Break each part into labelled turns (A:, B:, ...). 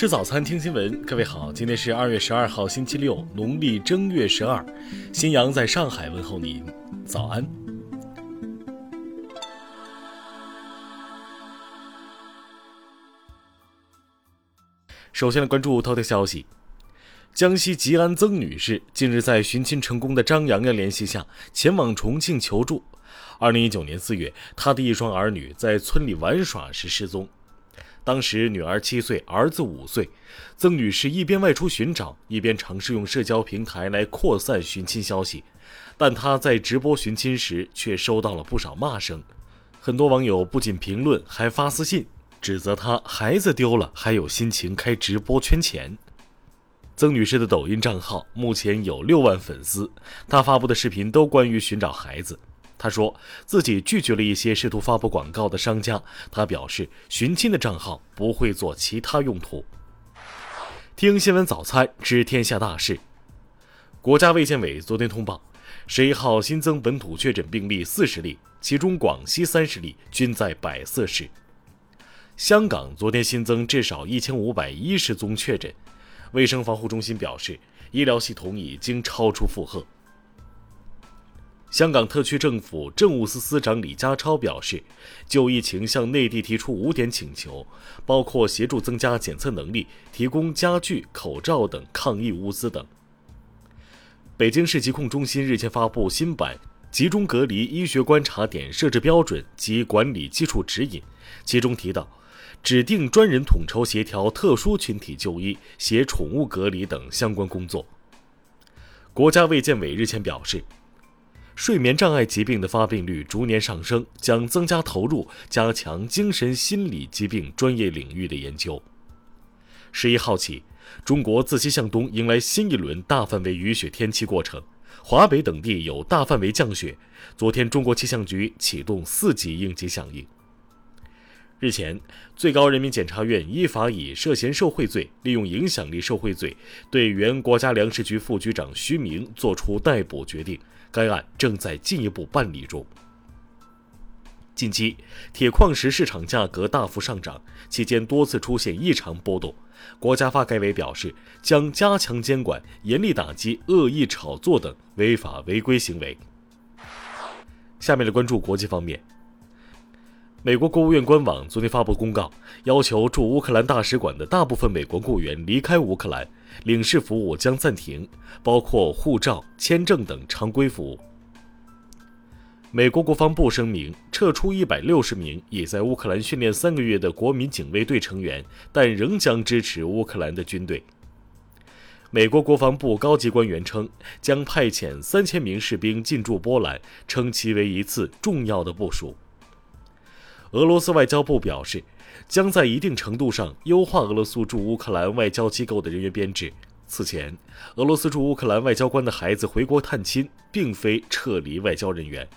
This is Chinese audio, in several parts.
A: 吃早餐，听新闻。各位好，今天是二月十二号，星期六，农历正月十二。新阳在上海问候您，早安。首先来关注头条消息：江西吉安曾女士近日在寻亲成功的张洋洋联系下，前往重庆求助。二零一九年四月，她的一双儿女在村里玩耍时失踪。当时女儿七岁，儿子五岁。曾女士一边外出寻找，一边尝试用社交平台来扩散寻亲消息。但她在直播寻亲时，却收到了不少骂声。很多网友不仅评论，还发私信指责她孩子丢了，还有心情开直播圈钱。曾女士的抖音账号目前有六万粉丝，她发布的视频都关于寻找孩子。他说自己拒绝了一些试图发布广告的商家。他表示，寻亲的账号不会做其他用途。听新闻早餐知天下大事。国家卫健委昨天通报，十一号新增本土确诊病例四十例，其中广西三十例均在百色市。香港昨天新增至少一千五百一十宗确诊，卫生防护中心表示，医疗系统已经超出负荷。香港特区政府政务司司长李家超表示，就疫情向内地提出五点请求，包括协助增加检测能力、提供家具、口罩等抗疫物资等。北京市疾控中心日前发布新版集中隔离医学观察点设置标准及管理基础指引，其中提到，指定专人统筹协调特殊群体就医、携宠物隔离等相关工作。国家卫健委日前表示。睡眠障碍疾病的发病率逐年上升，将增加投入，加强精神心理疾病专业领域的研究。十一号起，中国自西向东迎来新一轮大范围雨雪天气过程，华北等地有大范围降雪。昨天，中国气象局启动四级应急响应。日前，最高人民检察院依法以涉嫌受贿罪、利用影响力受贿罪，对原国家粮食局副局长徐明作出逮捕决定。该案正在进一步办理中。近期，铁矿石市场价格大幅上涨，期间多次出现异常波动。国家发改委表示，将加强监管，严厉打击恶意炒作等违法违规行为。下面来关注国际方面。美国国务院官网昨天发布公告，要求驻乌克兰大使馆的大部分美国雇员离开乌克兰，领事服务将暂停，包括护照、签证等常规服务。美国国防部声明，撤出一百六十名已在乌克兰训练三个月的国民警卫队成员，但仍将支持乌克兰的军队。美国国防部高级官员称，将派遣三千名士兵进驻波兰，称其为一次重要的部署。俄罗斯外交部表示，将在一定程度上优化俄罗斯驻乌克兰外交机构的人员编制。此前，俄罗斯驻乌克兰外交官的孩子回国探亲，并非撤离外交人员。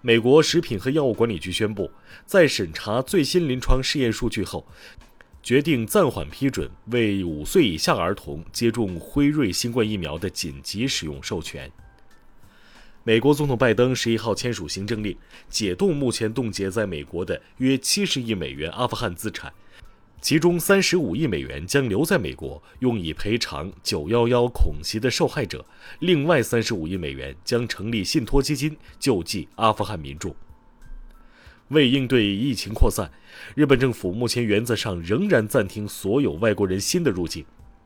A: 美国食品和药物管理局宣布，在审查最新临床试验数据后，决定暂缓批准为五岁以下儿童接种辉瑞新冠疫苗的紧急使用授权。美国总统拜登十一号签署行政令，解冻目前冻结在美国的约七十亿美元阿富汗资产，其中三十五亿美元将留在美国，用以赔偿九幺幺恐袭的受害者；另外三十五亿美元将成立信托基金，救济阿富汗民众。为应对疫情扩散，日本政府目前原则上仍然暂停所有外国人新的入境。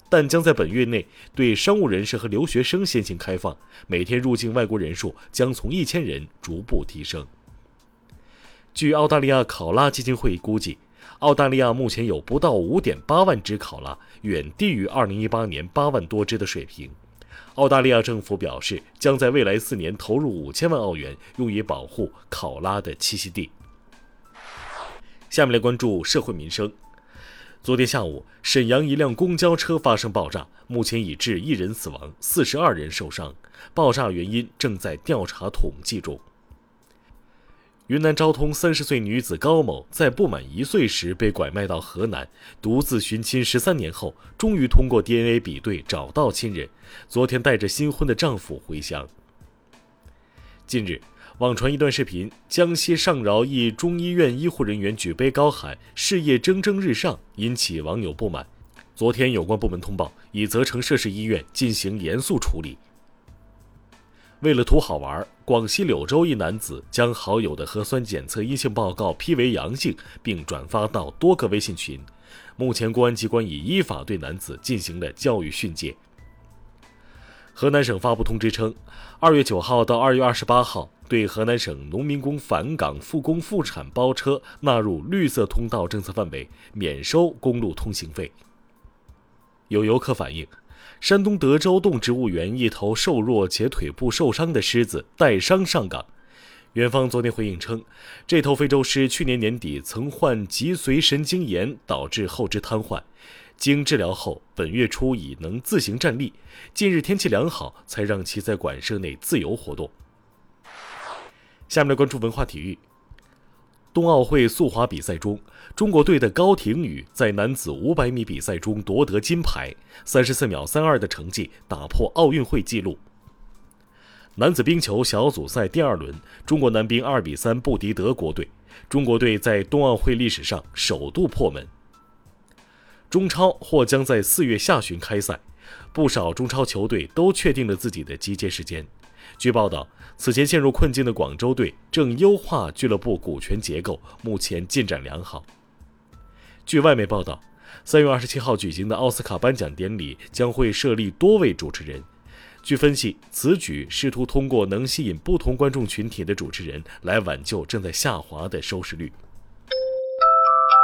A: 但将在本月内对商务人士和留学生先行开放，每天入境外国人数将从一千人逐步提升。据澳大利亚考拉基金会估计，澳大利亚目前有不到五点八万只考拉，远低于二零一八年八万多只的水平。澳大利亚政府表示，将在未来四年投入五千万澳元，用以保护考拉的栖息地。下面来关注社会民生。昨天下午，沈阳一辆公交车发生爆炸，目前已致一人死亡，四十二人受伤。爆炸原因正在调查统计中。云南昭通三十岁女子高某在不满一岁时被拐卖到河南，独自寻亲十三年后，终于通过 DNA 比对找到亲人，昨天带着新婚的丈夫回乡。近日。网传一段视频，江西上饶一中医院医护人员举杯高喊“事业蒸蒸日上”，引起网友不满。昨天，有关部门通报，已责成涉事医院进行严肃处理。为了图好玩，广西柳州一男子将好友的核酸检测阴性报告批为阳性，并转发到多个微信群。目前，公安机关已依法对男子进行了教育训诫。河南省发布通知称，二月九号到二月二十八号，对河南省农民工返岗复工复产包车纳入绿色通道政策范围，免收公路通行费。有游客反映，山东德州动植物园一头瘦弱且腿部受伤的狮子带伤上岗。园方昨天回应称，这头非洲狮去年年底曾患脊髓神经炎，导致后肢瘫痪。经治疗后，本月初已能自行站立。近日天气良好，才让其在馆舍内自由活动。下面来关注文化体育。冬奥会速滑比赛中，中国队的高亭宇在男子500米比赛中夺得金牌，34秒32的成绩打破奥运会纪录。男子冰球小组赛第二轮，中国男兵2比3不敌德国队，中国队在冬奥会历史上首度破门。中超或将在四月下旬开赛，不少中超球队都确定了自己的集结时间。据报道，此前陷入困境的广州队正优化俱乐部股权结构，目前进展良好。据外媒报道，三月二十七号举行的奥斯卡颁奖典礼将会设立多位主持人。据分析，此举试图通过能吸引不同观众群体的主持人来挽救正在下滑的收视率。